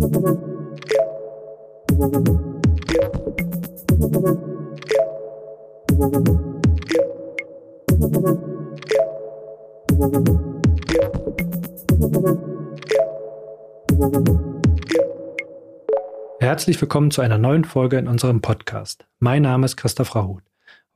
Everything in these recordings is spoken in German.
Herzlich willkommen zu einer neuen Folge in unserem Podcast. Mein Name ist Christoph Rahut.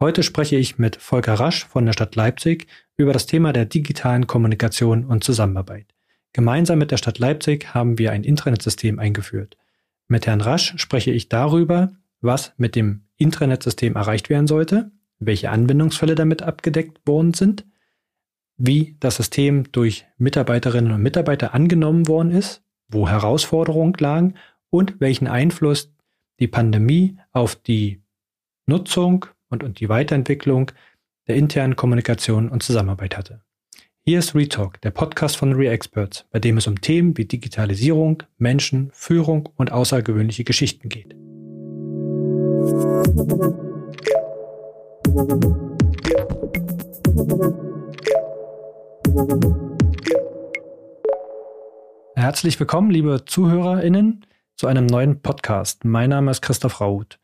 Heute spreche ich mit Volker Rasch von der Stadt Leipzig über das Thema der digitalen Kommunikation und Zusammenarbeit. Gemeinsam mit der Stadt Leipzig haben wir ein Intranetsystem eingeführt. Mit Herrn Rasch spreche ich darüber, was mit dem Intranetsystem erreicht werden sollte, welche Anwendungsfälle damit abgedeckt worden sind, wie das System durch Mitarbeiterinnen und Mitarbeiter angenommen worden ist, wo Herausforderungen lagen und welchen Einfluss die Pandemie auf die Nutzung und, und die Weiterentwicklung der internen Kommunikation und Zusammenarbeit hatte. Hier ist Retalk, der Podcast von ReExperts, bei dem es um Themen wie Digitalisierung, Menschen, Führung und außergewöhnliche Geschichten geht. Herzlich willkommen, liebe ZuhörerInnen zu einem neuen Podcast. Mein Name ist Christoph Raut.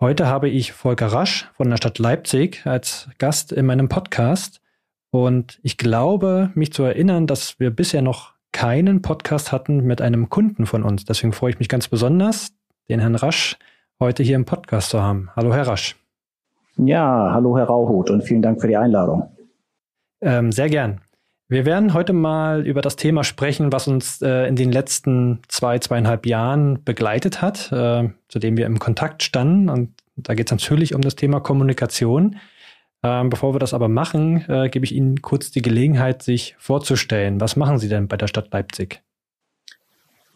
Heute habe ich Volker Rasch von der Stadt Leipzig als Gast in meinem Podcast. Und ich glaube, mich zu erinnern, dass wir bisher noch keinen Podcast hatten mit einem Kunden von uns. Deswegen freue ich mich ganz besonders, den Herrn Rasch heute hier im Podcast zu haben. Hallo, Herr Rasch. Ja, hallo, Herr Rauhut und vielen Dank für die Einladung. Ähm, sehr gern. Wir werden heute mal über das Thema sprechen, was uns äh, in den letzten zwei, zweieinhalb Jahren begleitet hat, äh, zu dem wir im Kontakt standen. Und da geht es natürlich um das Thema Kommunikation. Ähm, bevor wir das aber machen, äh, gebe ich Ihnen kurz die Gelegenheit, sich vorzustellen. Was machen Sie denn bei der Stadt Leipzig?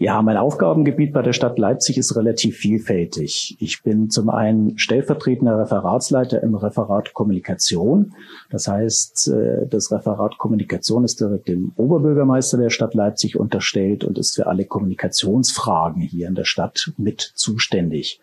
Ja, mein Aufgabengebiet bei der Stadt Leipzig ist relativ vielfältig. Ich bin zum einen stellvertretender Referatsleiter im Referat Kommunikation. Das heißt, äh, das Referat Kommunikation ist direkt dem Oberbürgermeister der Stadt Leipzig unterstellt und ist für alle Kommunikationsfragen hier in der Stadt mit zuständig.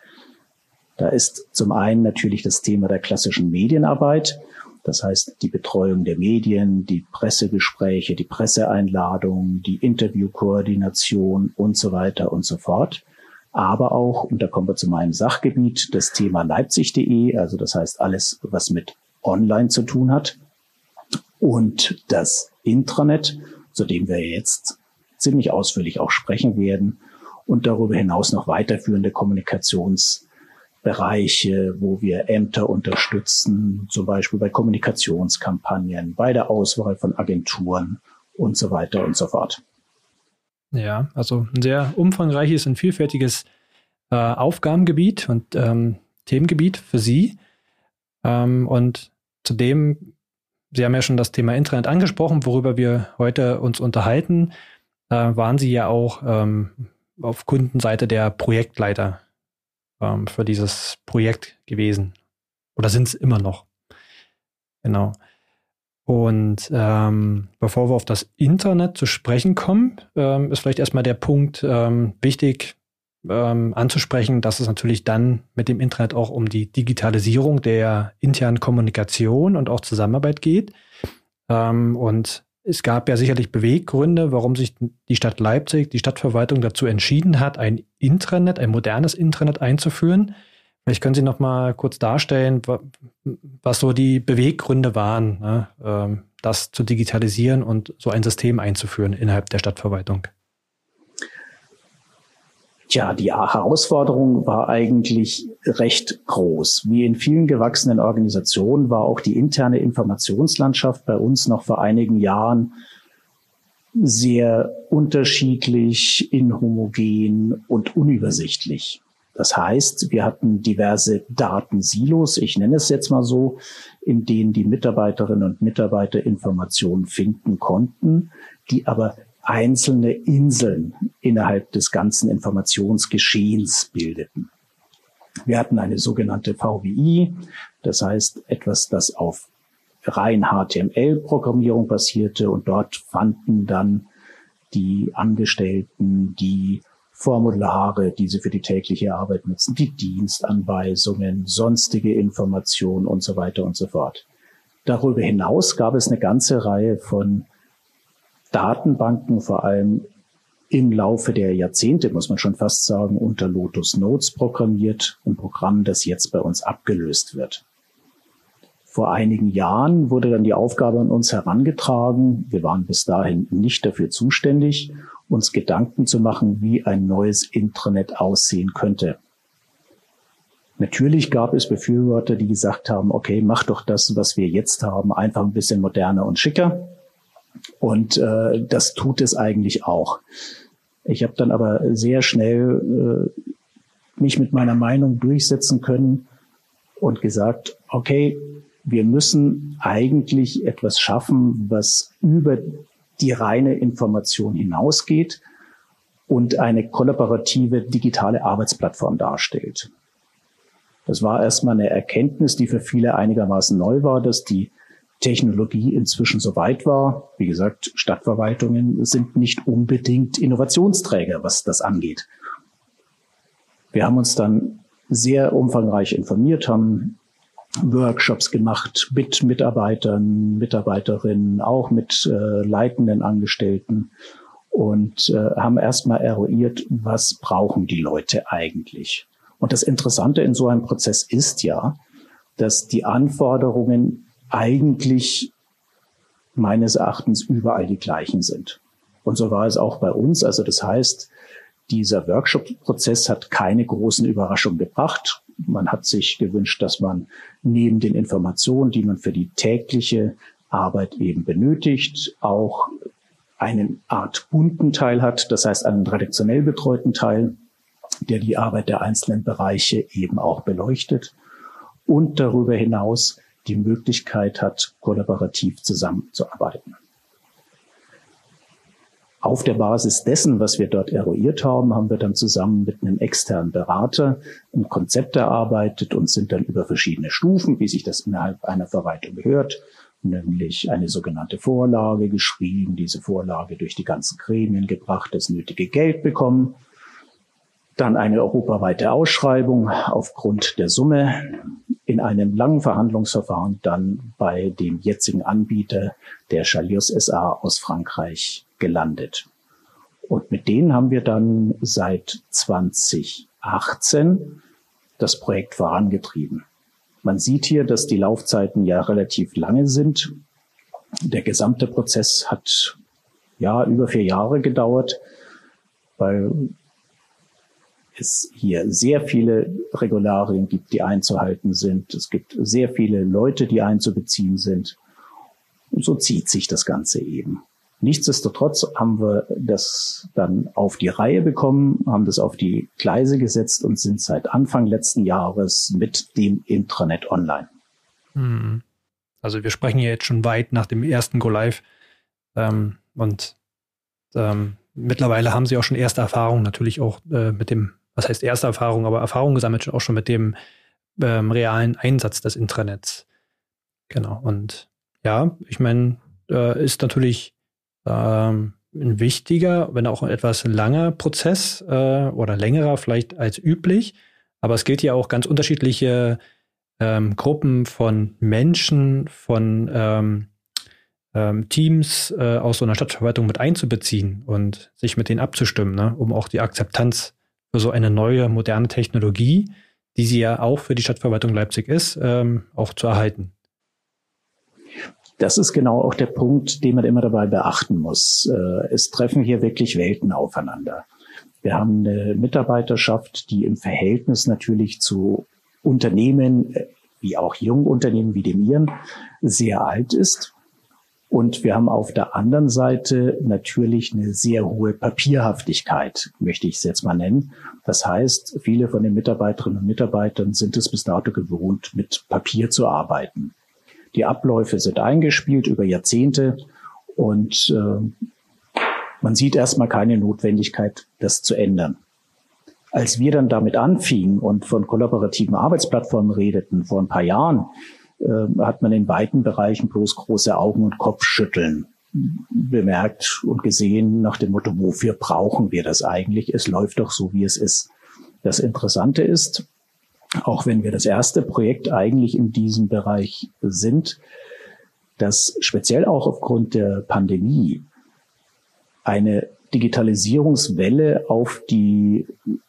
Da ist zum einen natürlich das Thema der klassischen Medienarbeit. Das heißt, die Betreuung der Medien, die Pressegespräche, die Presseeinladungen, die Interviewkoordination und so weiter und so fort. Aber auch, und da kommen wir zu meinem Sachgebiet, das Thema Leipzig.de, also das heißt alles, was mit Online zu tun hat. Und das Intranet, zu dem wir jetzt ziemlich ausführlich auch sprechen werden. Und darüber hinaus noch weiterführende Kommunikations- Bereiche, wo wir Ämter unterstützen, zum Beispiel bei Kommunikationskampagnen, bei der Auswahl von Agenturen und so weiter und so fort. Ja, also ein sehr umfangreiches und vielfältiges äh, Aufgabengebiet und ähm, Themengebiet für Sie. Ähm, und zudem, Sie haben ja schon das Thema Internet angesprochen, worüber wir heute uns unterhalten, äh, waren Sie ja auch ähm, auf Kundenseite der Projektleiter ähm, für dieses Projekt gewesen. Oder sind es immer noch. Genau. Und ähm, bevor wir auf das Internet zu sprechen kommen, ähm, ist vielleicht erstmal der Punkt ähm, wichtig ähm, anzusprechen, dass es natürlich dann mit dem Internet auch um die Digitalisierung der internen Kommunikation und auch Zusammenarbeit geht. Ähm, und es gab ja sicherlich Beweggründe, warum sich die Stadt Leipzig, die Stadtverwaltung dazu entschieden hat, ein Intranet, ein modernes Intranet einzuführen. Vielleicht können Sie noch mal kurz darstellen, was so die Beweggründe waren, ne, ähm, das zu digitalisieren und so ein System einzuführen innerhalb der Stadtverwaltung. Tja, die Herausforderung war eigentlich recht groß. Wie in vielen gewachsenen Organisationen war auch die interne Informationslandschaft bei uns noch vor einigen Jahren sehr unterschiedlich, inhomogen und unübersichtlich. Das heißt, wir hatten diverse Datensilos, ich nenne es jetzt mal so, in denen die Mitarbeiterinnen und Mitarbeiter Informationen finden konnten, die aber einzelne Inseln innerhalb des ganzen Informationsgeschehens bildeten. Wir hatten eine sogenannte VWI, das heißt etwas, das auf rein HTML-Programmierung basierte und dort fanden dann die Angestellten die Formulare, die sie für die tägliche Arbeit nutzen, die Dienstanweisungen, sonstige Informationen und so weiter und so fort. Darüber hinaus gab es eine ganze Reihe von Datenbanken, vor allem im Laufe der Jahrzehnte, muss man schon fast sagen, unter Lotus Notes programmiert, ein Programm, das jetzt bei uns abgelöst wird. Vor einigen Jahren wurde dann die Aufgabe an uns herangetragen, wir waren bis dahin nicht dafür zuständig, uns Gedanken zu machen, wie ein neues Intranet aussehen könnte. Natürlich gab es Befürworter, die gesagt haben, okay, mach doch das, was wir jetzt haben, einfach ein bisschen moderner und schicker. Und äh, das tut es eigentlich auch. Ich habe dann aber sehr schnell äh, mich mit meiner Meinung durchsetzen können und gesagt, okay, wir müssen eigentlich etwas schaffen, was über die reine Information hinausgeht und eine kollaborative digitale Arbeitsplattform darstellt. Das war erstmal eine Erkenntnis, die für viele einigermaßen neu war, dass die Technologie inzwischen so weit war. Wie gesagt, Stadtverwaltungen sind nicht unbedingt Innovationsträger, was das angeht. Wir haben uns dann sehr umfangreich informiert, haben Workshops gemacht mit Mitarbeitern, Mitarbeiterinnen, auch mit äh, leitenden Angestellten und äh, haben erstmal eruiert, was brauchen die Leute eigentlich. Und das Interessante in so einem Prozess ist ja, dass die Anforderungen eigentlich meines Erachtens überall die gleichen sind. Und so war es auch bei uns. Also das heißt, dieser Workshop-Prozess hat keine großen Überraschungen gebracht. Man hat sich gewünscht, dass man neben den Informationen, die man für die tägliche Arbeit eben benötigt, auch einen Art bunten Teil hat, das heißt einen redaktionell betreuten Teil, der die Arbeit der einzelnen Bereiche eben auch beleuchtet und darüber hinaus die Möglichkeit hat, kollaborativ zusammenzuarbeiten. Auf der Basis dessen, was wir dort eruiert haben, haben wir dann zusammen mit einem externen Berater ein Konzept erarbeitet und sind dann über verschiedene Stufen, wie sich das innerhalb einer Verwaltung gehört, nämlich eine sogenannte Vorlage geschrieben, diese Vorlage durch die ganzen Gremien gebracht, das nötige Geld bekommen dann eine europaweite Ausschreibung aufgrund der Summe in einem langen Verhandlungsverfahren dann bei dem jetzigen Anbieter der Chalios SA aus Frankreich gelandet. Und mit denen haben wir dann seit 2018 das Projekt vorangetrieben. Man sieht hier, dass die Laufzeiten ja relativ lange sind. Der gesamte Prozess hat ja über vier Jahre gedauert, weil es hier sehr viele Regularien gibt, die einzuhalten sind. Es gibt sehr viele Leute, die einzubeziehen sind. Und so zieht sich das Ganze eben. Nichtsdestotrotz haben wir das dann auf die Reihe bekommen, haben das auf die Gleise gesetzt und sind seit Anfang letzten Jahres mit dem Intranet online. Hm. Also wir sprechen ja jetzt schon weit nach dem ersten Go Live ähm, und ähm, mittlerweile haben Sie auch schon erste Erfahrungen natürlich auch äh, mit dem was heißt erste Erfahrung, aber Erfahrung gesammelt auch schon mit dem ähm, realen Einsatz des Intranets. Genau. Und ja, ich meine, äh, ist natürlich ähm, ein wichtiger, wenn auch ein etwas langer Prozess äh, oder längerer vielleicht als üblich. Aber es gilt ja auch ganz unterschiedliche ähm, Gruppen von Menschen, von ähm, ähm, Teams äh, aus so einer Stadtverwaltung mit einzubeziehen und sich mit denen abzustimmen, ne, um auch die Akzeptanz für so eine neue, moderne Technologie, die sie ja auch für die Stadtverwaltung Leipzig ist, ähm, auch zu erhalten. Das ist genau auch der Punkt, den man immer dabei beachten muss. Äh, es treffen hier wirklich Welten aufeinander. Wir haben eine Mitarbeiterschaft, die im Verhältnis natürlich zu Unternehmen, äh, wie auch Jungunternehmen wie dem Ihren, sehr alt ist. Und wir haben auf der anderen Seite natürlich eine sehr hohe Papierhaftigkeit, möchte ich es jetzt mal nennen. Das heißt, viele von den Mitarbeiterinnen und Mitarbeitern sind es bis dato gewohnt, mit Papier zu arbeiten. Die Abläufe sind eingespielt über Jahrzehnte und äh, man sieht erstmal keine Notwendigkeit, das zu ändern. Als wir dann damit anfingen und von kollaborativen Arbeitsplattformen redeten vor ein paar Jahren, äh, hat man in weiten Bereichen bloß große Augen und Kopfschütteln bemerkt und gesehen nach dem Motto, wofür brauchen wir das eigentlich? Es läuft doch so, wie es ist. Das Interessante ist, auch wenn wir das erste Projekt eigentlich in diesem Bereich sind, dass speziell auch aufgrund der Pandemie eine Digitalisierungswelle auf die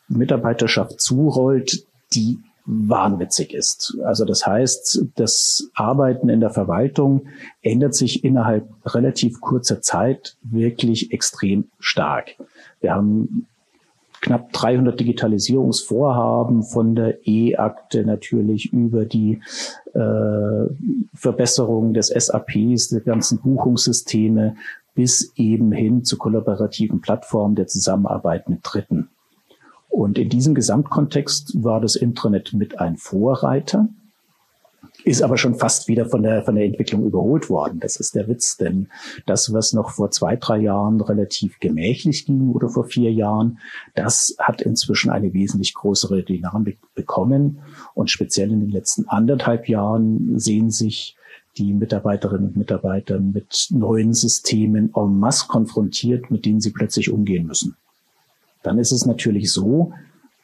Mitarbeiterschaft zurollt, die wahnwitzig ist. Also das heißt, das Arbeiten in der Verwaltung ändert sich innerhalb relativ kurzer Zeit wirklich extrem stark. Wir haben knapp 300 Digitalisierungsvorhaben von der E-Akte natürlich über die äh, Verbesserung des SAPs, der ganzen Buchungssysteme bis eben hin zu kollaborativen Plattformen der Zusammenarbeit mit Dritten. Und in diesem Gesamtkontext war das Intranet mit ein Vorreiter, ist aber schon fast wieder von der, von der Entwicklung überholt worden. Das ist der Witz, denn das, was noch vor zwei, drei Jahren relativ gemächlich ging oder vor vier Jahren, das hat inzwischen eine wesentlich größere Dynamik bekommen. Und speziell in den letzten anderthalb Jahren sehen sich die Mitarbeiterinnen und Mitarbeiter mit neuen Systemen en masse konfrontiert, mit denen sie plötzlich umgehen müssen dann ist es natürlich so,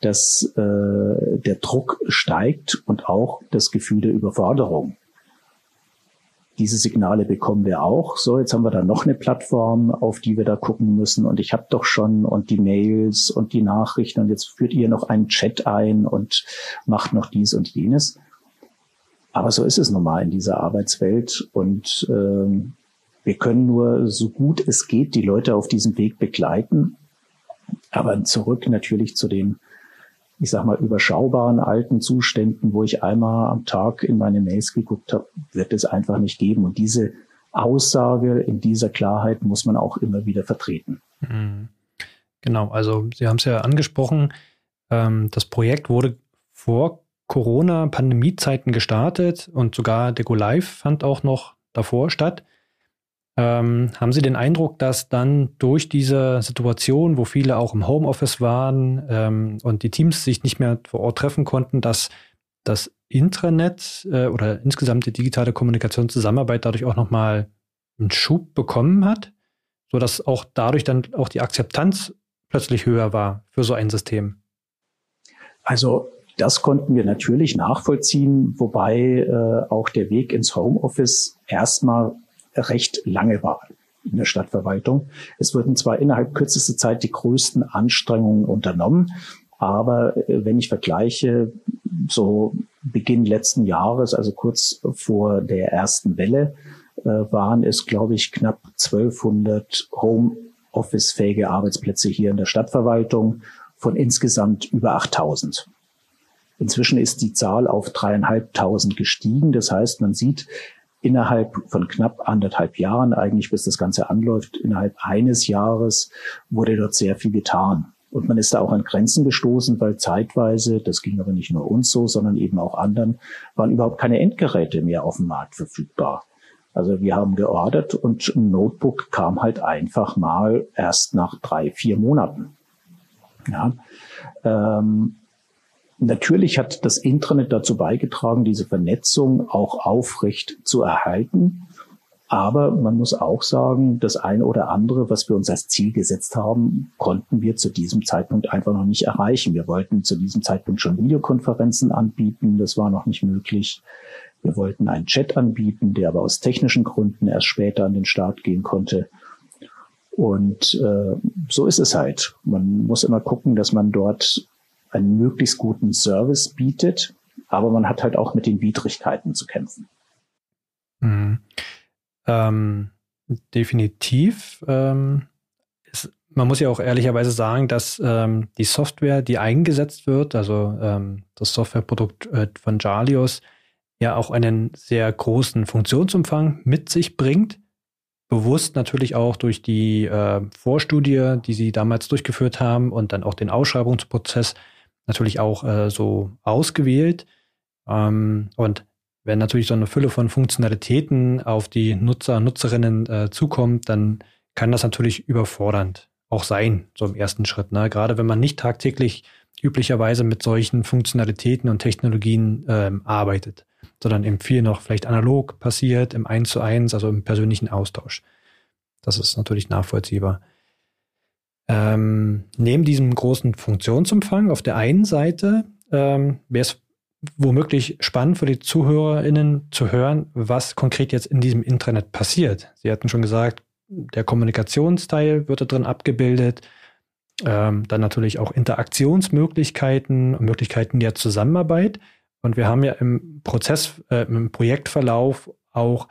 dass äh, der Druck steigt und auch das Gefühl der Überforderung. Diese Signale bekommen wir auch. So, jetzt haben wir da noch eine Plattform, auf die wir da gucken müssen. Und ich habe doch schon und die Mails und die Nachrichten und jetzt führt ihr noch einen Chat ein und macht noch dies und jenes. Aber so ist es normal in dieser Arbeitswelt. Und äh, wir können nur so gut es geht die Leute auf diesem Weg begleiten aber zurück natürlich zu den, ich sag mal, überschaubaren alten Zuständen, wo ich einmal am Tag in meine Mails geguckt habe, wird es einfach nicht geben. Und diese Aussage in dieser Klarheit muss man auch immer wieder vertreten. Mhm. Genau, also Sie haben es ja angesprochen, ähm, das Projekt wurde vor Corona-Pandemiezeiten gestartet und sogar der Go Live fand auch noch davor statt. Ähm, haben Sie den Eindruck, dass dann durch diese Situation, wo viele auch im Homeoffice waren ähm, und die Teams sich nicht mehr vor Ort treffen konnten, dass das Intranet äh, oder insgesamt die digitale Kommunikationszusammenarbeit dadurch auch nochmal einen Schub bekommen hat, sodass auch dadurch dann auch die Akzeptanz plötzlich höher war für so ein System? Also das konnten wir natürlich nachvollziehen, wobei äh, auch der Weg ins Homeoffice erstmal recht lange war in der Stadtverwaltung. Es wurden zwar innerhalb kürzester Zeit die größten Anstrengungen unternommen, aber äh, wenn ich vergleiche, so Beginn letzten Jahres, also kurz vor der ersten Welle, äh, waren es, glaube ich, knapp 1200 Homeoffice-fähige Arbeitsplätze hier in der Stadtverwaltung von insgesamt über 8000. Inzwischen ist die Zahl auf dreieinhalbtausend gestiegen. Das heißt, man sieht, innerhalb von knapp anderthalb Jahren, eigentlich bis das Ganze anläuft, innerhalb eines Jahres wurde dort sehr viel getan. Und man ist da auch an Grenzen gestoßen, weil zeitweise, das ging aber nicht nur uns so, sondern eben auch anderen, waren überhaupt keine Endgeräte mehr auf dem Markt verfügbar. Also wir haben geordert und ein Notebook kam halt einfach mal erst nach drei, vier Monaten. Ja, ähm, Natürlich hat das Intranet dazu beigetragen, diese Vernetzung auch aufrecht zu erhalten. Aber man muss auch sagen, das eine oder andere, was wir uns als Ziel gesetzt haben, konnten wir zu diesem Zeitpunkt einfach noch nicht erreichen. Wir wollten zu diesem Zeitpunkt schon Videokonferenzen anbieten. Das war noch nicht möglich. Wir wollten einen Chat anbieten, der aber aus technischen Gründen erst später an den Start gehen konnte. Und äh, so ist es halt. Man muss immer gucken, dass man dort einen möglichst guten Service bietet, aber man hat halt auch mit den Widrigkeiten zu kämpfen. Mhm. Ähm, definitiv. Ähm, ist, man muss ja auch ehrlicherweise sagen, dass ähm, die Software, die eingesetzt wird, also ähm, das Softwareprodukt äh, von Jalios, ja auch einen sehr großen Funktionsumfang mit sich bringt. Bewusst natürlich auch durch die äh, Vorstudie, die sie damals durchgeführt haben und dann auch den Ausschreibungsprozess natürlich auch äh, so ausgewählt. Ähm, und wenn natürlich so eine Fülle von Funktionalitäten auf die Nutzer, Nutzerinnen äh, zukommt, dann kann das natürlich überfordernd auch sein, so im ersten Schritt. Ne? Gerade wenn man nicht tagtäglich üblicherweise mit solchen Funktionalitäten und Technologien ähm, arbeitet, sondern eben viel noch vielleicht analog passiert, im Eins zu eins, also im persönlichen Austausch. Das ist natürlich nachvollziehbar. Ähm, neben diesem großen Funktionsumfang auf der einen Seite ähm, wäre es womöglich spannend für die ZuhörerInnen zu hören, was konkret jetzt in diesem Intranet passiert. Sie hatten schon gesagt, der Kommunikationsteil wird da drin abgebildet. Ähm, dann natürlich auch Interaktionsmöglichkeiten, Möglichkeiten der Zusammenarbeit. Und wir haben ja im Prozess, äh, im Projektverlauf auch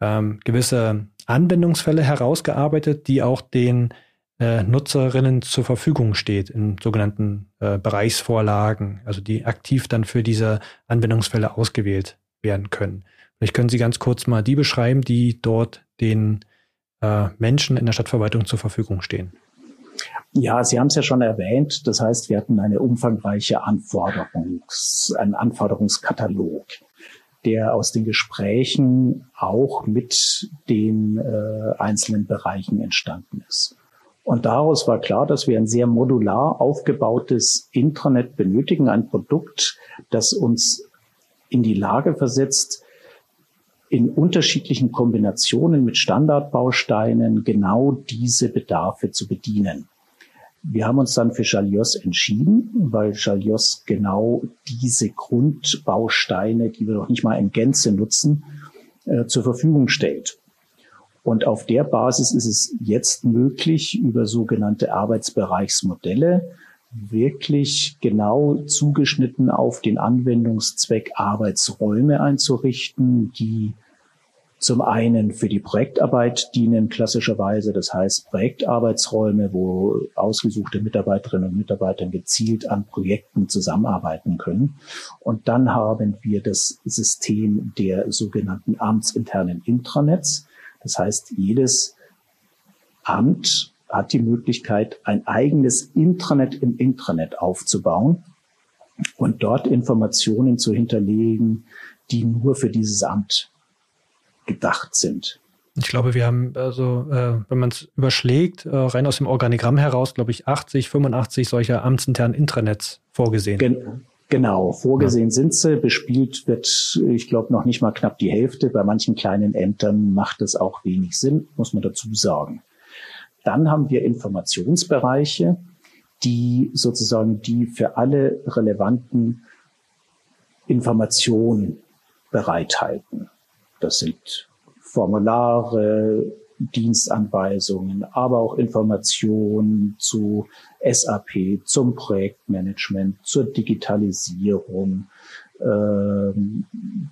ähm, gewisse Anwendungsfälle herausgearbeitet, die auch den äh, Nutzerinnen zur Verfügung steht in sogenannten äh, Bereichsvorlagen, also die aktiv dann für diese Anwendungsfälle ausgewählt werden können. Vielleicht können Sie ganz kurz mal die beschreiben, die dort den äh, Menschen in der Stadtverwaltung zur Verfügung stehen. Ja, Sie haben es ja schon erwähnt. Das heißt, wir hatten eine umfangreiche Anforderungs, einen Anforderungskatalog, der aus den Gesprächen auch mit den äh, einzelnen Bereichen entstanden ist. Und daraus war klar, dass wir ein sehr modular aufgebautes Intranet benötigen, ein Produkt, das uns in die Lage versetzt, in unterschiedlichen Kombinationen mit Standardbausteinen genau diese Bedarfe zu bedienen. Wir haben uns dann für Chalios entschieden, weil Chalios genau diese Grundbausteine, die wir noch nicht mal in Gänze nutzen, äh, zur Verfügung stellt. Und auf der Basis ist es jetzt möglich, über sogenannte Arbeitsbereichsmodelle wirklich genau zugeschnitten auf den Anwendungszweck Arbeitsräume einzurichten, die zum einen für die Projektarbeit dienen klassischerweise, das heißt Projektarbeitsräume, wo ausgesuchte Mitarbeiterinnen und Mitarbeiter gezielt an Projekten zusammenarbeiten können. Und dann haben wir das System der sogenannten amtsinternen Intranets. Das heißt, jedes Amt hat die Möglichkeit, ein eigenes Intranet im Intranet aufzubauen und dort Informationen zu hinterlegen, die nur für dieses Amt gedacht sind. Ich glaube, wir haben also, äh, wenn man es überschlägt, äh, rein aus dem Organigramm heraus, glaube ich, 80, 85 solcher amtsinternen Intranets vorgesehen. Gen genau, vorgesehen ja. sind sie. Bespielt wird, ich glaube, noch nicht mal knapp die Hälfte. Bei manchen kleinen Ämtern macht es auch wenig Sinn, muss man dazu sagen. Dann haben wir Informationsbereiche, die sozusagen die für alle relevanten Informationen bereithalten. Das sind Formulare, Dienstanweisungen, aber auch Informationen zu SAP, zum Projektmanagement, zur Digitalisierung, ähm,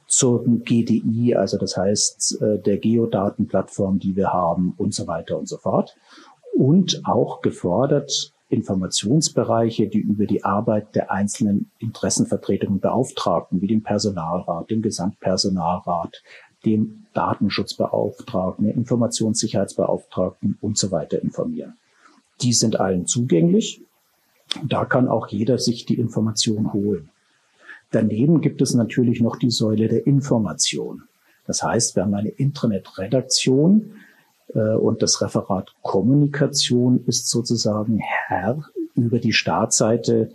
zur GDI, also das heißt äh, der Geodatenplattform, die wir haben und so weiter und so fort. Und auch gefordert Informationsbereiche, die über die Arbeit der einzelnen Interessenvertretungen Beauftragten, wie dem Personalrat, dem Gesamtpersonalrat, dem Datenschutzbeauftragten, dem Informationssicherheitsbeauftragten und so weiter informieren. Die sind allen zugänglich. Da kann auch jeder sich die Information holen. Daneben gibt es natürlich noch die Säule der Information. Das heißt, wir haben eine Intranet-Redaktion äh, und das Referat Kommunikation ist sozusagen Herr über die Startseite,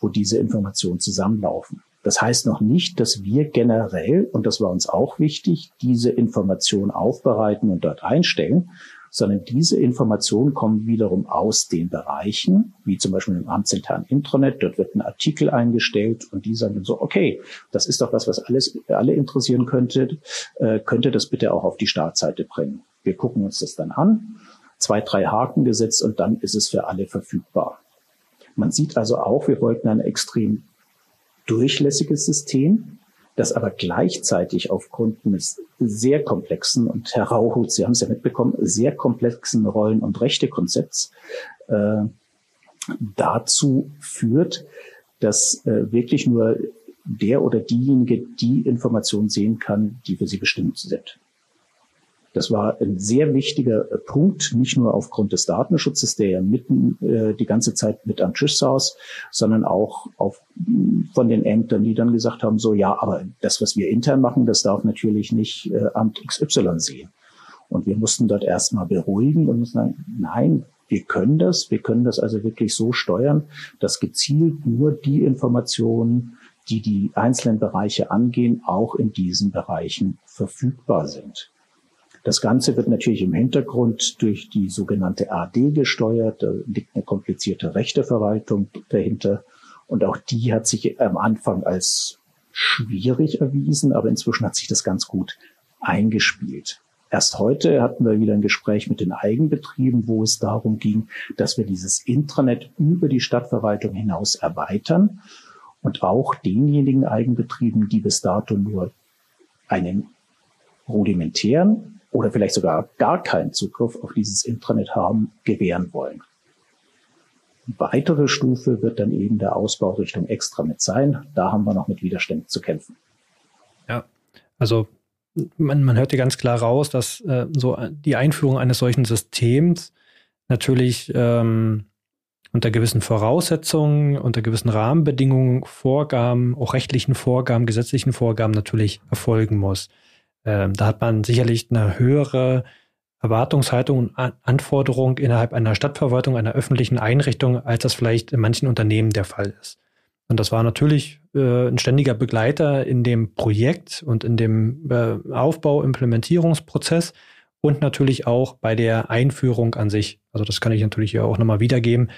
wo diese Informationen zusammenlaufen. Das heißt noch nicht, dass wir generell, und das war uns auch wichtig, diese Information aufbereiten und dort einstellen, sondern diese Informationen kommen wiederum aus den Bereichen, wie zum Beispiel im amtsinternen Intranet. Dort wird ein Artikel eingestellt und die sagen so, okay, das ist doch was, was alles, alle interessieren könnte, äh, könnte das bitte auch auf die Startseite bringen. Wir gucken uns das dann an, zwei, drei Haken gesetzt und dann ist es für alle verfügbar. Man sieht also auch, wir wollten ein extrem durchlässiges System, das aber gleichzeitig aufgrund eines sehr komplexen und Herr Rauhut, Sie haben es ja mitbekommen, sehr komplexen Rollen- und Rechtekonzepts äh, dazu führt, dass äh, wirklich nur der oder diejenige die Information sehen kann, die für sie bestimmt sind. Das war ein sehr wichtiger äh, Punkt, nicht nur aufgrund des Datenschutzes, der ja mitten äh, die ganze Zeit mit am Tisch saß, sondern auch auf, von den Ämtern, die dann gesagt haben, so ja, aber das, was wir intern machen, das darf natürlich nicht äh, Amt XY sehen. Und wir mussten dort erstmal beruhigen und sagen, nein, wir können das, wir können das also wirklich so steuern, dass gezielt nur die Informationen, die die einzelnen Bereiche angehen, auch in diesen Bereichen verfügbar sind. Das Ganze wird natürlich im Hintergrund durch die sogenannte AD gesteuert. Da liegt eine komplizierte Rechteverwaltung dahinter. Und auch die hat sich am Anfang als schwierig erwiesen, aber inzwischen hat sich das ganz gut eingespielt. Erst heute hatten wir wieder ein Gespräch mit den Eigenbetrieben, wo es darum ging, dass wir dieses Intranet über die Stadtverwaltung hinaus erweitern und auch denjenigen Eigenbetrieben, die bis dato nur einen rudimentären oder vielleicht sogar gar keinen Zugriff auf dieses Intranet haben, gewähren wollen. Weitere Stufe wird dann eben der Ausbau Richtung Extranet sein. Da haben wir noch mit Widerständen zu kämpfen. Ja, also man, man hört hier ganz klar raus, dass äh, so die Einführung eines solchen Systems natürlich ähm, unter gewissen Voraussetzungen, unter gewissen Rahmenbedingungen, Vorgaben, auch rechtlichen Vorgaben, gesetzlichen Vorgaben natürlich erfolgen muss. Ähm, da hat man sicherlich eine höhere Erwartungshaltung und Anforderung innerhalb einer Stadtverwaltung, einer öffentlichen Einrichtung, als das vielleicht in manchen Unternehmen der Fall ist. Und das war natürlich äh, ein ständiger Begleiter in dem Projekt und in dem äh, Aufbau, Implementierungsprozess und natürlich auch bei der Einführung an sich. Also das kann ich natürlich hier auch nochmal wiedergeben,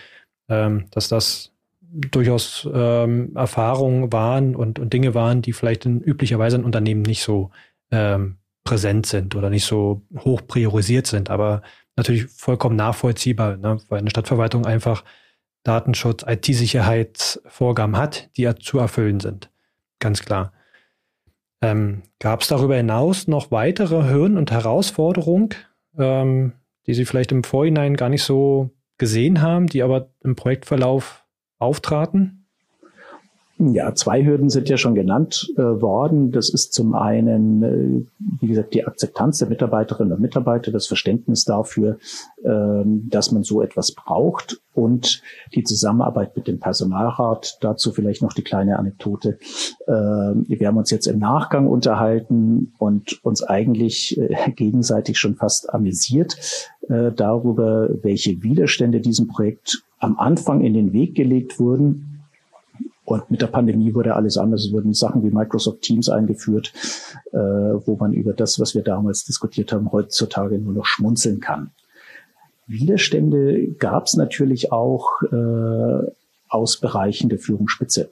ähm, dass das durchaus ähm, Erfahrungen waren und, und Dinge waren, die vielleicht in, üblicherweise in Unternehmen nicht so ähm, präsent sind oder nicht so hoch priorisiert sind, aber natürlich vollkommen nachvollziehbar, ne? weil eine Stadtverwaltung einfach Datenschutz, IT-Sicherheitsvorgaben hat, die ja zu erfüllen sind. Ganz klar. Ähm, Gab es darüber hinaus noch weitere Hürden und Herausforderungen, ähm, die Sie vielleicht im Vorhinein gar nicht so gesehen haben, die aber im Projektverlauf auftraten? Ja, zwei Hürden sind ja schon genannt äh, worden. Das ist zum einen, äh, wie gesagt, die Akzeptanz der Mitarbeiterinnen und Mitarbeiter, das Verständnis dafür, äh, dass man so etwas braucht und die Zusammenarbeit mit dem Personalrat. Dazu vielleicht noch die kleine Anekdote. Äh, wir haben uns jetzt im Nachgang unterhalten und uns eigentlich äh, gegenseitig schon fast amüsiert äh, darüber, welche Widerstände diesem Projekt am Anfang in den Weg gelegt wurden und mit der Pandemie wurde alles anders. Es wurden Sachen wie Microsoft Teams eingeführt, äh, wo man über das, was wir damals diskutiert haben, heutzutage nur noch schmunzeln kann. Widerstände gab es natürlich auch äh, aus Bereichen der Führungsspitze,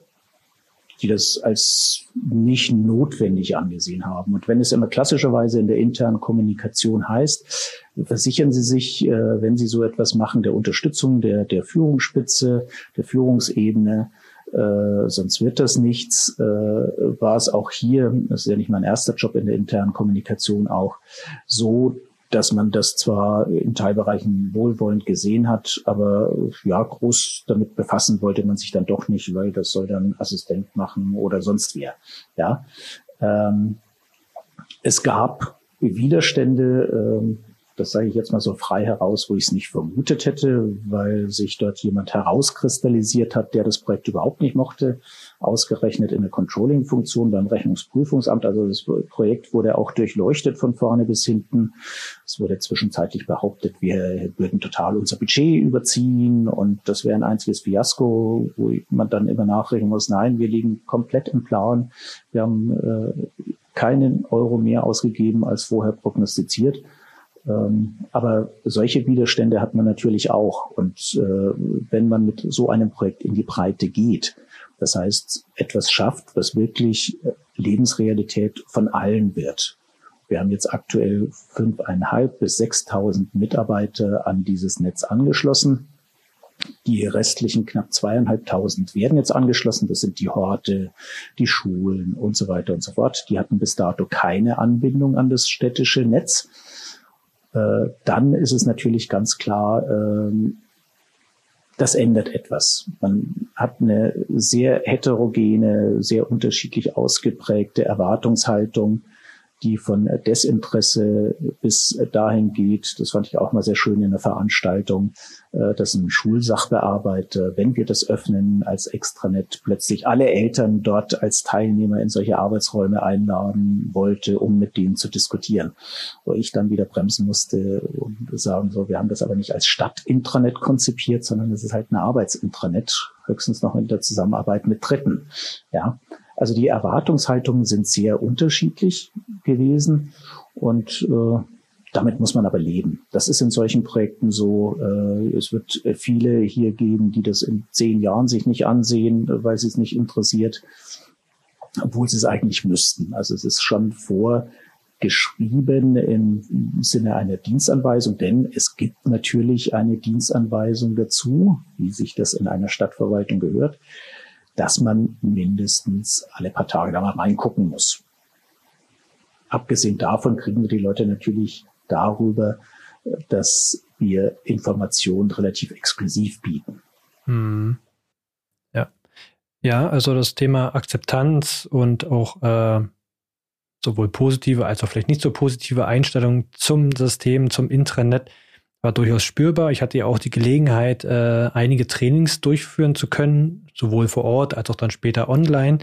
die das als nicht notwendig angesehen haben. Und wenn es immer klassischerweise in der internen Kommunikation heißt, versichern Sie sich, äh, wenn Sie so etwas machen, der Unterstützung der, der Führungsspitze, der Führungsebene, äh, sonst wird das nichts. Äh, war es auch hier, das ist ja nicht mein erster Job in der internen Kommunikation, auch so, dass man das zwar in Teilbereichen wohlwollend gesehen hat, aber ja, groß damit befassen wollte man sich dann doch nicht, weil das soll dann Assistent machen oder sonst wer. Ja, ähm, es gab Widerstände, ähm, das sage ich jetzt mal so frei heraus, wo ich es nicht vermutet hätte, weil sich dort jemand herauskristallisiert hat, der das Projekt überhaupt nicht mochte, ausgerechnet in der Controlling-Funktion beim Rechnungsprüfungsamt. Also das Projekt wurde auch durchleuchtet von vorne bis hinten. Es wurde zwischenzeitlich behauptet, wir würden total unser Budget überziehen und das wäre ein einziges Fiasko, wo man dann immer nachrechnen muss, nein, wir liegen komplett im Plan. Wir haben äh, keinen Euro mehr ausgegeben als vorher prognostiziert. Ähm, aber solche Widerstände hat man natürlich auch. Und äh, wenn man mit so einem Projekt in die Breite geht, das heißt, etwas schafft, was wirklich Lebensrealität von allen wird. Wir haben jetzt aktuell fünfeinhalb bis sechstausend Mitarbeiter an dieses Netz angeschlossen. Die restlichen knapp zweieinhalbtausend werden jetzt angeschlossen. Das sind die Horte, die Schulen und so weiter und so fort. Die hatten bis dato keine Anbindung an das städtische Netz. Äh, dann ist es natürlich ganz klar, ähm, das ändert etwas. Man hat eine sehr heterogene, sehr unterschiedlich ausgeprägte Erwartungshaltung die von Desinteresse bis dahin geht. Das fand ich auch mal sehr schön in der Veranstaltung, äh, dass ein Schulsachbearbeiter, wenn wir das öffnen als Extranet, plötzlich alle Eltern dort als Teilnehmer in solche Arbeitsräume einladen wollte, um mit denen zu diskutieren. Wo ich dann wieder bremsen musste und sagen so, wir haben das aber nicht als Stadt-Intranet konzipiert, sondern es ist halt eine Arbeitsintranet, höchstens noch in der Zusammenarbeit mit Dritten. Ja, also die Erwartungshaltungen sind sehr unterschiedlich gewesen und äh, damit muss man aber leben. Das ist in solchen Projekten so. Äh, es wird viele hier geben, die das in zehn Jahren sich nicht ansehen, weil sie es nicht interessiert, obwohl sie es eigentlich müssten. Also es ist schon vor geschrieben im Sinne einer Dienstanweisung, denn es gibt natürlich eine Dienstanweisung dazu, wie sich das in einer Stadtverwaltung gehört, dass man mindestens alle paar Tage da mal reingucken muss. Abgesehen davon kriegen wir die Leute natürlich darüber, dass wir Informationen relativ exklusiv bieten. Hm. Ja. Ja, also das Thema Akzeptanz und auch äh, sowohl positive als auch vielleicht nicht so positive Einstellung zum System, zum Intranet war durchaus spürbar. Ich hatte ja auch die Gelegenheit, äh, einige Trainings durchführen zu können, sowohl vor Ort als auch dann später online,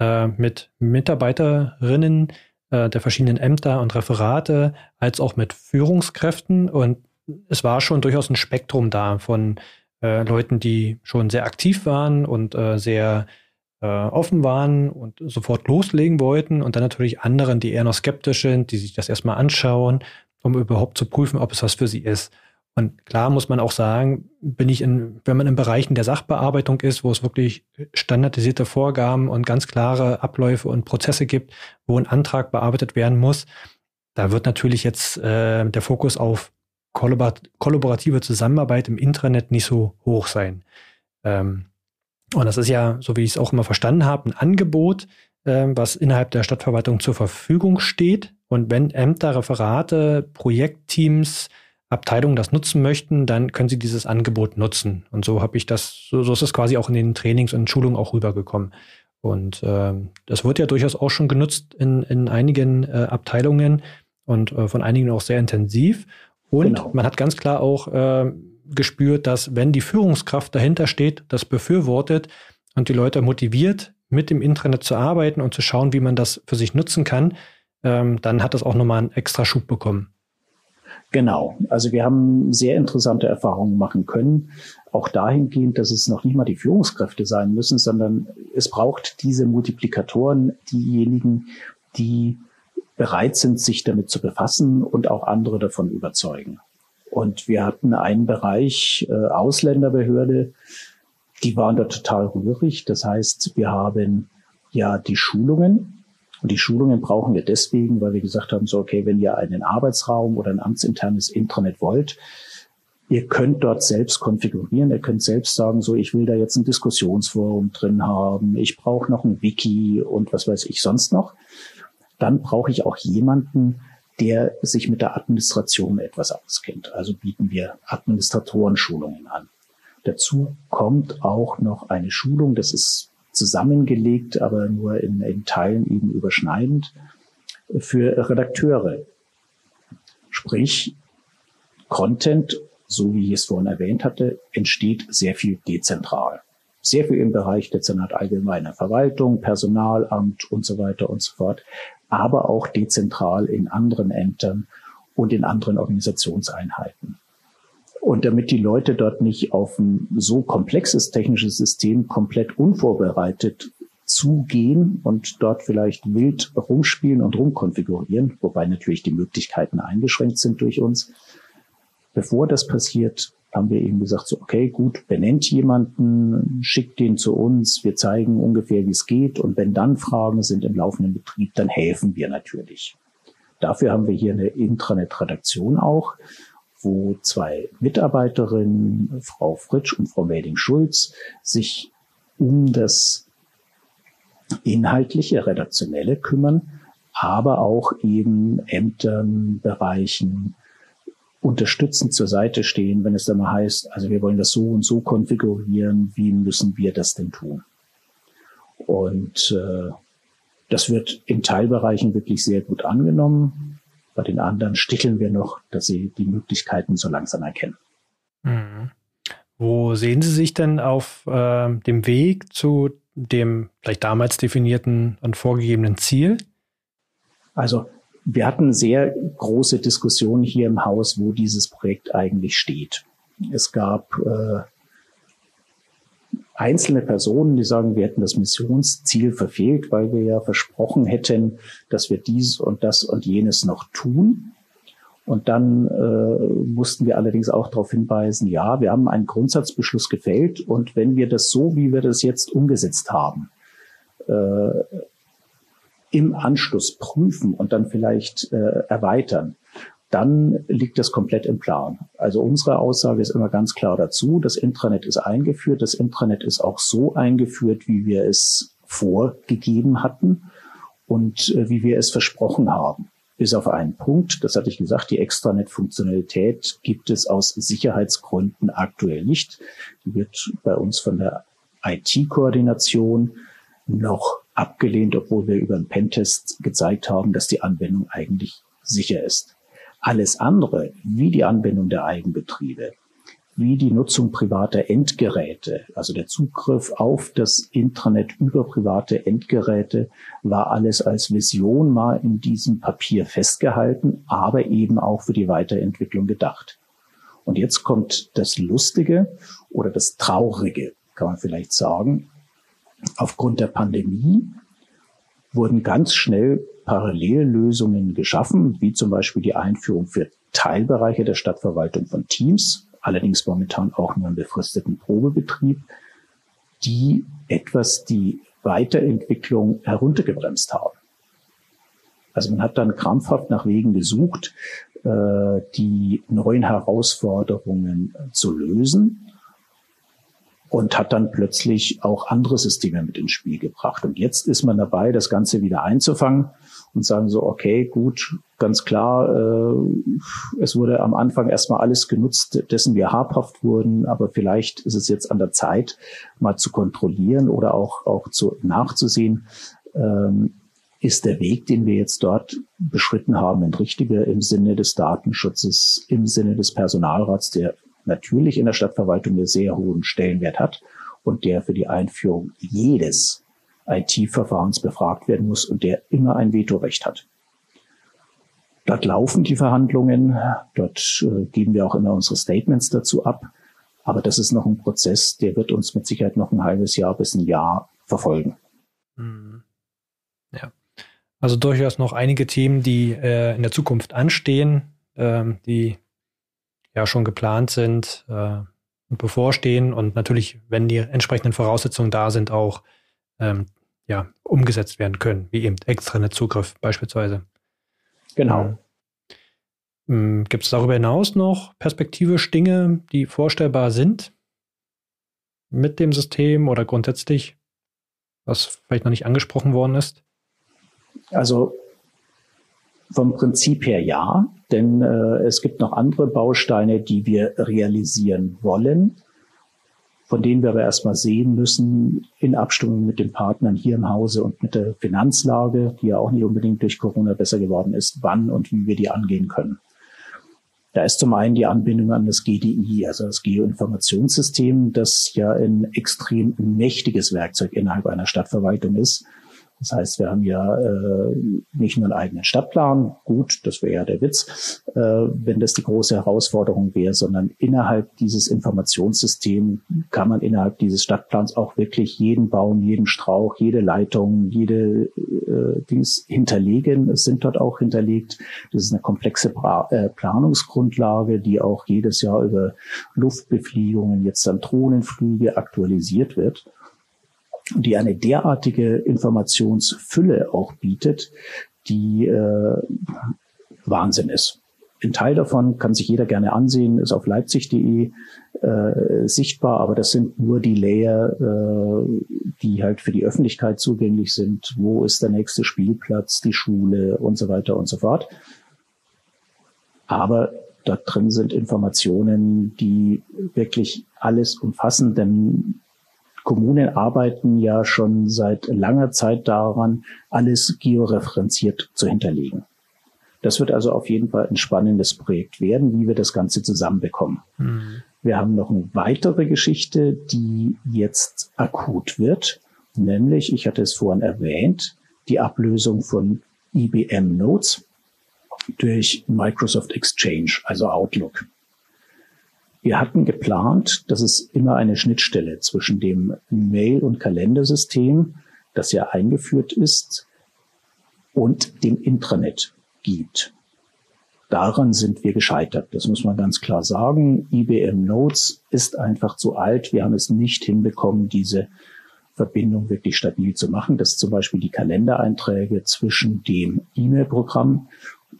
äh, mit Mitarbeiterinnen äh, der verschiedenen Ämter und Referate, als auch mit Führungskräften. Und es war schon durchaus ein Spektrum da von äh, Leuten, die schon sehr aktiv waren und äh, sehr äh, offen waren und sofort loslegen wollten und dann natürlich anderen, die eher noch skeptisch sind, die sich das erstmal anschauen, um überhaupt zu prüfen, ob es was für sie ist. Und klar muss man auch sagen, bin ich in, wenn man in Bereichen der Sachbearbeitung ist, wo es wirklich standardisierte Vorgaben und ganz klare Abläufe und Prozesse gibt, wo ein Antrag bearbeitet werden muss, da wird natürlich jetzt äh, der Fokus auf kollaborative Zusammenarbeit im Intranet nicht so hoch sein. Ähm, und das ist ja, so wie ich es auch immer verstanden habe, ein Angebot, äh, was innerhalb der Stadtverwaltung zur Verfügung steht. Und wenn Ämter, Referate, Projektteams, Abteilungen das nutzen möchten, dann können sie dieses Angebot nutzen. Und so habe ich das, so, so ist es quasi auch in den Trainings und Schulungen auch rübergekommen. Und äh, das wird ja durchaus auch schon genutzt in, in einigen äh, Abteilungen und äh, von einigen auch sehr intensiv. Und genau. man hat ganz klar auch äh, gespürt, dass wenn die Führungskraft dahinter steht, das befürwortet und die Leute motiviert, mit dem Intranet zu arbeiten und zu schauen, wie man das für sich nutzen kann, ähm, dann hat das auch nochmal einen extra Schub bekommen. Genau. Also wir haben sehr interessante Erfahrungen machen können. Auch dahingehend, dass es noch nicht mal die Führungskräfte sein müssen, sondern es braucht diese Multiplikatoren, diejenigen, die bereit sind, sich damit zu befassen und auch andere davon überzeugen. Und wir hatten einen Bereich äh, Ausländerbehörde, die waren da total rührig. Das heißt, wir haben ja die Schulungen. Und die Schulungen brauchen wir deswegen, weil wir gesagt haben, so, okay, wenn ihr einen Arbeitsraum oder ein amtsinternes Intranet wollt, ihr könnt dort selbst konfigurieren. Ihr könnt selbst sagen, so, ich will da jetzt ein Diskussionsforum drin haben. Ich brauche noch ein Wiki und was weiß ich sonst noch dann brauche ich auch jemanden, der sich mit der Administration etwas auskennt. Also bieten wir Administratorenschulungen an. Dazu kommt auch noch eine Schulung, das ist zusammengelegt, aber nur in, in Teilen eben überschneidend, für Redakteure. Sprich, Content, so wie ich es vorhin erwähnt hatte, entsteht sehr viel dezentral. Sehr viel im Bereich Dezernat allgemeiner Verwaltung, Personalamt und so weiter und so fort aber auch dezentral in anderen Ämtern und in anderen Organisationseinheiten. Und damit die Leute dort nicht auf ein so komplexes technisches System komplett unvorbereitet zugehen und dort vielleicht wild rumspielen und rumkonfigurieren, wobei natürlich die Möglichkeiten eingeschränkt sind durch uns. Bevor das passiert, haben wir eben gesagt, so, okay, gut, benennt jemanden, schickt den zu uns, wir zeigen ungefähr, wie es geht. Und wenn dann Fragen sind im laufenden Betrieb, dann helfen wir natürlich. Dafür haben wir hier eine Intranet-Redaktion auch, wo zwei Mitarbeiterinnen, Frau Fritsch und Frau Meding-Schulz, sich um das inhaltliche, redaktionelle kümmern, aber auch eben Ämtern, Bereichen, unterstützend zur Seite stehen, wenn es dann mal heißt, also wir wollen das so und so konfigurieren, wie müssen wir das denn tun? Und äh, das wird in Teilbereichen wirklich sehr gut angenommen. Bei den anderen sticheln wir noch, dass sie die Möglichkeiten so langsam erkennen. Mhm. Wo sehen Sie sich denn auf äh, dem Weg zu dem vielleicht damals definierten und vorgegebenen Ziel? Also wir hatten sehr große Diskussionen hier im Haus, wo dieses Projekt eigentlich steht. Es gab äh, einzelne Personen, die sagen, wir hätten das Missionsziel verfehlt, weil wir ja versprochen hätten, dass wir dies und das und jenes noch tun. Und dann äh, mussten wir allerdings auch darauf hinweisen, ja, wir haben einen Grundsatzbeschluss gefällt und wenn wir das so, wie wir das jetzt umgesetzt haben, äh, im Anschluss prüfen und dann vielleicht äh, erweitern, dann liegt das komplett im Plan. Also unsere Aussage ist immer ganz klar dazu, das Intranet ist eingeführt, das Intranet ist auch so eingeführt, wie wir es vorgegeben hatten und äh, wie wir es versprochen haben. Bis auf einen Punkt, das hatte ich gesagt, die Extranet-Funktionalität gibt es aus Sicherheitsgründen aktuell nicht. Die wird bei uns von der IT-Koordination noch abgelehnt, obwohl wir über einen Pentest gezeigt haben, dass die Anwendung eigentlich sicher ist. Alles andere, wie die Anbindung der Eigenbetriebe, wie die Nutzung privater Endgeräte, also der Zugriff auf das Intranet über private Endgeräte, war alles als Vision mal in diesem Papier festgehalten, aber eben auch für die Weiterentwicklung gedacht. Und jetzt kommt das Lustige oder das Traurige, kann man vielleicht sagen. Aufgrund der Pandemie wurden ganz schnell Parallellösungen geschaffen, wie zum Beispiel die Einführung für Teilbereiche der Stadtverwaltung von Teams, allerdings momentan auch nur im befristeten Probebetrieb, die etwas die Weiterentwicklung heruntergebremst haben. Also man hat dann krampfhaft nach Wegen gesucht, äh, die neuen Herausforderungen zu lösen und hat dann plötzlich auch andere Systeme mit ins Spiel gebracht. Und jetzt ist man dabei, das Ganze wieder einzufangen und sagen so, okay, gut, ganz klar, äh, es wurde am Anfang erstmal alles genutzt, dessen wir habhaft wurden, aber vielleicht ist es jetzt an der Zeit, mal zu kontrollieren oder auch, auch zu, nachzusehen, ähm, ist der Weg, den wir jetzt dort beschritten haben, ein richtiger im Sinne des Datenschutzes, im Sinne des Personalrats, der natürlich in der Stadtverwaltung einen sehr hohen Stellenwert hat und der für die Einführung jedes IT-Verfahrens befragt werden muss und der immer ein Vetorecht hat. Dort laufen die Verhandlungen, dort äh, geben wir auch immer unsere Statements dazu ab. Aber das ist noch ein Prozess, der wird uns mit Sicherheit noch ein halbes Jahr bis ein Jahr verfolgen. Mhm. Ja. Also durchaus noch einige Themen, die äh, in der Zukunft anstehen, ähm, die ja schon geplant sind äh, und bevorstehen und natürlich, wenn die entsprechenden Voraussetzungen da sind, auch ähm, ja, umgesetzt werden können, wie eben Extranet-Zugriff beispielsweise. Genau. Ähm, Gibt es darüber hinaus noch perspektivisch Dinge, die vorstellbar sind mit dem System oder grundsätzlich, was vielleicht noch nicht angesprochen worden ist? Also vom Prinzip her ja, denn äh, es gibt noch andere Bausteine, die wir realisieren wollen, von denen wir aber erstmal sehen müssen, in Abstimmung mit den Partnern hier im Hause und mit der Finanzlage, die ja auch nicht unbedingt durch Corona besser geworden ist, wann und wie wir die angehen können. Da ist zum einen die Anbindung an das GDI, also das Geoinformationssystem, das ja ein extrem mächtiges Werkzeug innerhalb einer Stadtverwaltung ist das heißt, wir haben ja äh, nicht nur einen eigenen Stadtplan, gut, das wäre ja der Witz, äh, wenn das die große Herausforderung wäre, sondern innerhalb dieses Informationssystems kann man innerhalb dieses Stadtplans auch wirklich jeden Baum, jeden Strauch, jede Leitung, jede äh, Dings hinterlegen. Es sind dort auch hinterlegt. Das ist eine komplexe pra äh, Planungsgrundlage, die auch jedes Jahr über Luftbefliegungen, jetzt dann Drohnenflüge aktualisiert wird die eine derartige Informationsfülle auch bietet, die äh, Wahnsinn ist. Ein Teil davon kann sich jeder gerne ansehen, ist auf leipzig.de äh, sichtbar, aber das sind nur die Layer, äh, die halt für die Öffentlichkeit zugänglich sind. Wo ist der nächste Spielplatz, die Schule und so weiter und so fort. Aber dort drin sind Informationen, die wirklich alles umfassen, denn Kommunen arbeiten ja schon seit langer Zeit daran, alles georeferenziert zu hinterlegen. Das wird also auf jeden Fall ein spannendes Projekt werden, wie wir das Ganze zusammenbekommen. Mhm. Wir haben noch eine weitere Geschichte, die jetzt akut wird, nämlich, ich hatte es vorhin erwähnt, die Ablösung von IBM Notes durch Microsoft Exchange, also Outlook. Wir hatten geplant, dass es immer eine Schnittstelle zwischen dem Mail- und Kalendersystem, das ja eingeführt ist, und dem Intranet gibt. Daran sind wir gescheitert. Das muss man ganz klar sagen. IBM Notes ist einfach zu alt. Wir haben es nicht hinbekommen, diese Verbindung wirklich stabil zu machen, dass zum Beispiel die Kalendereinträge zwischen dem E-Mail-Programm,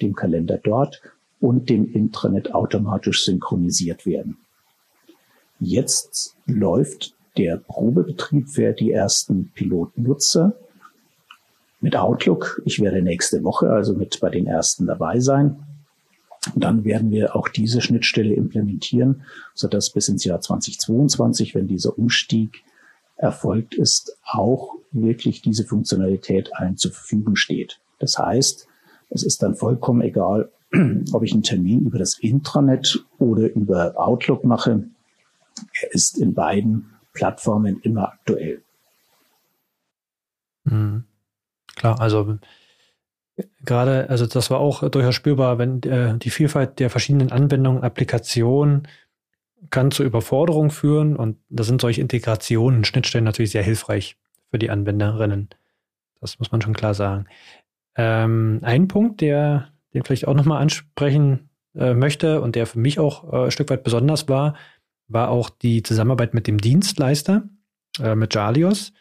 dem Kalender dort und dem Intranet automatisch synchronisiert werden. Jetzt läuft der Probebetrieb für die ersten Pilotnutzer mit Outlook. Ich werde nächste Woche also mit bei den ersten dabei sein. Dann werden wir auch diese Schnittstelle implementieren, sodass bis ins Jahr 2022, wenn dieser Umstieg erfolgt ist, auch wirklich diese Funktionalität allen zur Verfügung steht. Das heißt, es ist dann vollkommen egal, ob ich einen Termin über das Intranet oder über Outlook mache. Er ist in beiden Plattformen immer aktuell. Mhm. Klar, also gerade, also das war auch durchaus spürbar, wenn äh, die Vielfalt der verschiedenen Anwendungen, Applikationen kann zur Überforderung führen und da sind solche Integrationen, Schnittstellen natürlich sehr hilfreich für die Anwenderinnen. Das muss man schon klar sagen. Ähm, ein Punkt, der, den vielleicht auch nochmal ansprechen äh, möchte und der für mich auch äh, ein Stück weit besonders war, war auch die Zusammenarbeit mit dem Dienstleister, äh, mit Jalios.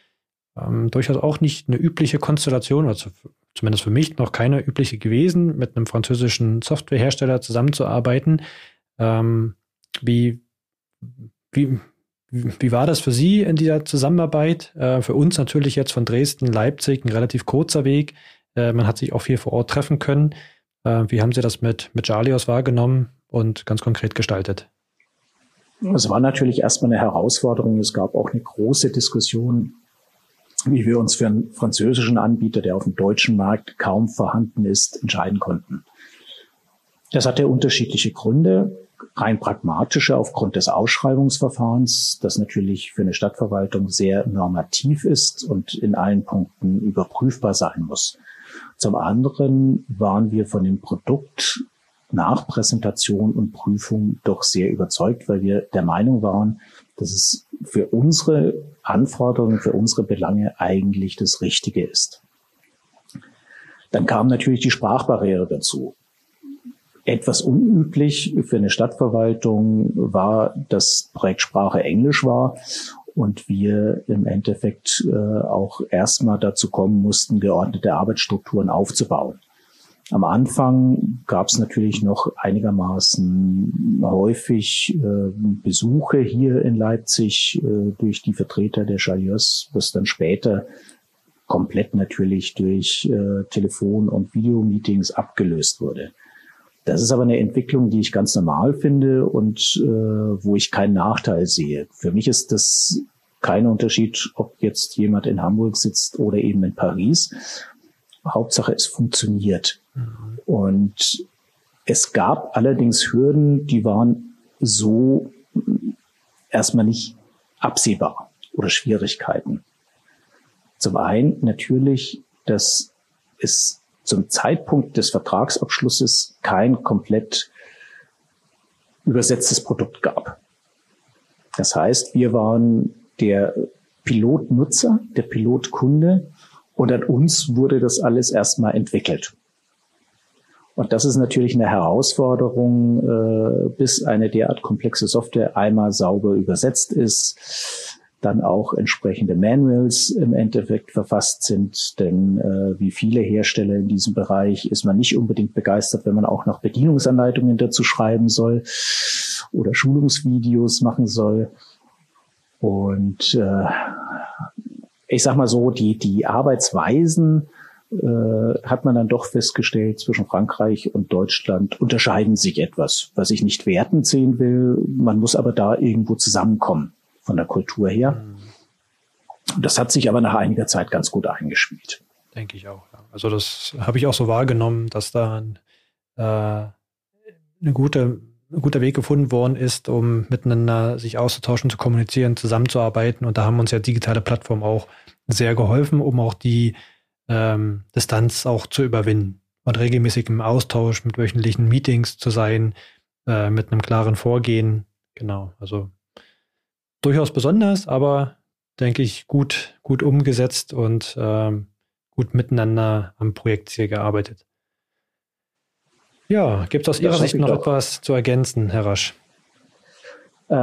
Ähm, durchaus auch nicht eine übliche Konstellation, also zumindest für mich noch keine übliche gewesen, mit einem französischen Softwarehersteller zusammenzuarbeiten. Ähm, wie, wie, wie war das für Sie in dieser Zusammenarbeit? Äh, für uns natürlich jetzt von Dresden, Leipzig ein relativ kurzer Weg. Äh, man hat sich auch viel vor Ort treffen können. Äh, wie haben Sie das mit, mit Jalios wahrgenommen und ganz konkret gestaltet? Es war natürlich erstmal eine Herausforderung. Es gab auch eine große Diskussion, wie wir uns für einen französischen Anbieter, der auf dem deutschen Markt kaum vorhanden ist, entscheiden konnten. Das hatte unterschiedliche Gründe. Rein pragmatische aufgrund des Ausschreibungsverfahrens, das natürlich für eine Stadtverwaltung sehr normativ ist und in allen Punkten überprüfbar sein muss. Zum anderen waren wir von dem Produkt nach Präsentation und Prüfung doch sehr überzeugt, weil wir der Meinung waren, dass es für unsere Anforderungen, für unsere Belange eigentlich das Richtige ist. Dann kam natürlich die Sprachbarriere dazu. Etwas unüblich für eine Stadtverwaltung war, dass Projektsprache Englisch war und wir im Endeffekt äh, auch erstmal dazu kommen mussten, geordnete Arbeitsstrukturen aufzubauen. Am Anfang gab es natürlich noch einigermaßen häufig äh, Besuche hier in Leipzig äh, durch die Vertreter der Chaliers, was dann später komplett natürlich durch äh, Telefon- und Videomeetings abgelöst wurde. Das ist aber eine Entwicklung, die ich ganz normal finde und äh, wo ich keinen Nachteil sehe. Für mich ist das kein Unterschied, ob jetzt jemand in Hamburg sitzt oder eben in Paris. Hauptsache, es funktioniert. Mhm. Und es gab allerdings Hürden, die waren so erstmal nicht absehbar oder Schwierigkeiten. Zum einen natürlich, dass es zum Zeitpunkt des Vertragsabschlusses kein komplett übersetztes Produkt gab. Das heißt, wir waren der Pilotnutzer, der Pilotkunde und an uns wurde das alles erstmal entwickelt. Und das ist natürlich eine Herausforderung, äh, bis eine derart komplexe Software einmal sauber übersetzt ist, dann auch entsprechende Manuals im Endeffekt verfasst sind. Denn äh, wie viele Hersteller in diesem Bereich ist man nicht unbedingt begeistert, wenn man auch noch Bedienungsanleitungen dazu schreiben soll oder Schulungsvideos machen soll. Und äh, ich sag mal so, die, die Arbeitsweisen äh, hat man dann doch festgestellt, zwischen Frankreich und Deutschland unterscheiden sich etwas, was ich nicht wertend sehen will. Man muss aber da irgendwo zusammenkommen von der Kultur her. Mhm. Das hat sich aber nach einiger Zeit ganz gut eingespielt. Denke ich auch. Ja. Also das habe ich auch so wahrgenommen, dass da äh, eine gute ein guter Weg gefunden worden ist, um miteinander sich auszutauschen, zu kommunizieren, zusammenzuarbeiten. Und da haben uns ja digitale Plattformen auch sehr geholfen, um auch die ähm, Distanz auch zu überwinden und regelmäßig im Austausch mit wöchentlichen Meetings zu sein, äh, mit einem klaren Vorgehen. Genau, also durchaus besonders, aber denke ich gut, gut umgesetzt und ähm, gut miteinander am Projektziel gearbeitet. Ja, gibt es aus Ihrer Sicht noch etwas zu ergänzen, Herr Rasch? Äh,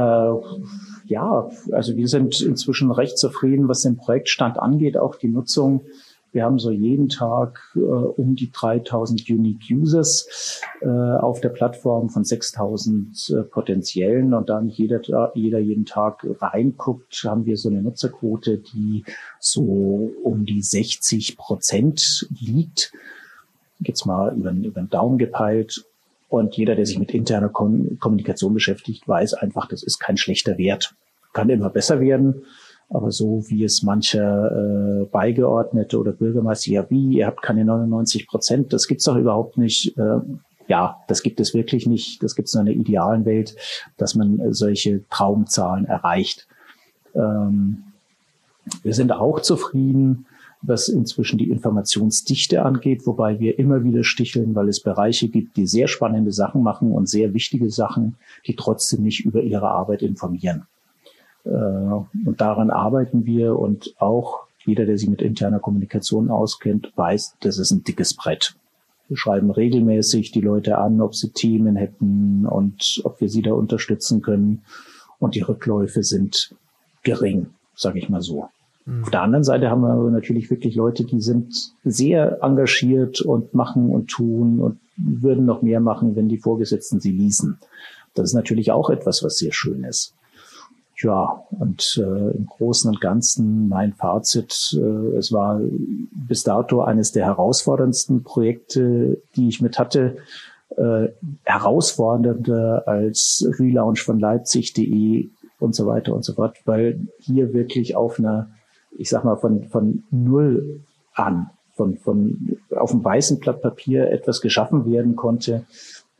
ja, also wir sind inzwischen recht zufrieden, was den Projektstand angeht, auch die Nutzung. Wir haben so jeden Tag äh, um die 3000 Unique Users äh, auf der Plattform von 6000 äh, potenziellen und dann jeder, jeder jeden Tag reinguckt, haben wir so eine Nutzerquote, die so um die 60 Prozent liegt. Jetzt mal über, über den Daumen gepeilt. Und jeder, der sich mit interner Kommunikation beschäftigt, weiß einfach, das ist kein schlechter Wert. Kann immer besser werden. Aber so wie es manche äh, Beigeordnete oder Bürgermeister, ja wie, ihr habt keine 99 Prozent, das gibt's doch überhaupt nicht. Äh, ja, das gibt es wirklich nicht. Das gibt es nur in der idealen Welt, dass man solche Traumzahlen erreicht. Ähm, wir sind auch zufrieden, was inzwischen die Informationsdichte angeht, wobei wir immer wieder sticheln, weil es Bereiche gibt, die sehr spannende Sachen machen und sehr wichtige Sachen, die trotzdem nicht über ihre Arbeit informieren. Äh, und daran arbeiten wir und auch jeder, der sich mit interner Kommunikation auskennt, weiß, das ist ein dickes Brett. Wir schreiben regelmäßig die Leute an, ob sie Themen hätten und ob wir sie da unterstützen können. Und die Rückläufe sind gering, sage ich mal so. Mhm. Auf der anderen Seite haben wir natürlich wirklich Leute, die sind sehr engagiert und machen und tun und würden noch mehr machen, wenn die Vorgesetzten sie ließen. Das ist natürlich auch etwas, was sehr schön ist. Ja, und äh, im Großen und Ganzen mein Fazit, äh, es war bis dato eines der herausforderndsten Projekte, die ich mit hatte. Äh, herausfordernder als Relaunch von Leipzig.de und so weiter und so fort, weil hier wirklich auf einer, ich sag mal, von, von null an, von, von auf dem weißen Blatt Papier etwas geschaffen werden konnte,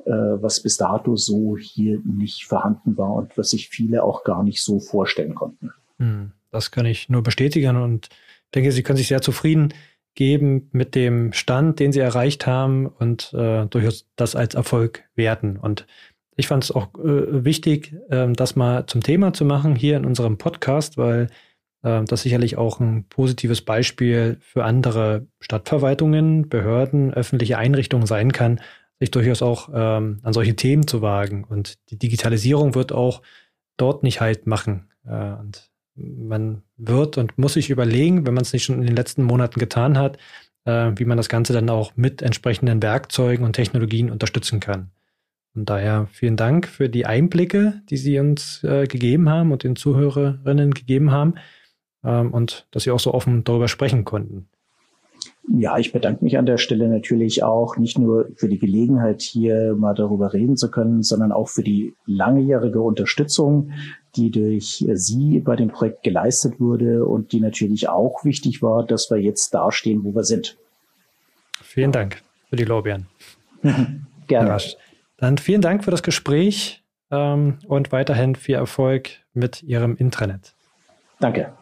was bis dato so hier nicht vorhanden war und was sich viele auch gar nicht so vorstellen konnten. Hm, das kann ich nur bestätigen und denke, Sie können sich sehr zufrieden geben mit dem Stand, den Sie erreicht haben und äh, durchaus das als Erfolg werten. Und ich fand es auch äh, wichtig, äh, das mal zum Thema zu machen hier in unserem Podcast, weil äh, das sicherlich auch ein positives Beispiel für andere Stadtverwaltungen, Behörden, öffentliche Einrichtungen sein kann, sich durchaus auch ähm, an solche Themen zu wagen. Und die Digitalisierung wird auch dort nicht halt machen. Äh, und man wird und muss sich überlegen, wenn man es nicht schon in den letzten Monaten getan hat, äh, wie man das Ganze dann auch mit entsprechenden Werkzeugen und Technologien unterstützen kann. Und daher vielen Dank für die Einblicke, die Sie uns äh, gegeben haben und den Zuhörerinnen gegeben haben ähm, und dass Sie auch so offen darüber sprechen konnten. Ja, ich bedanke mich an der Stelle natürlich auch nicht nur für die Gelegenheit, hier mal darüber reden zu können, sondern auch für die langjährige Unterstützung, die durch Sie bei dem Projekt geleistet wurde und die natürlich auch wichtig war, dass wir jetzt dastehen, wo wir sind. Vielen Dank für die Lorbeeren. Gerne. Ja, dann vielen Dank für das Gespräch ähm, und weiterhin viel Erfolg mit Ihrem Intranet. Danke.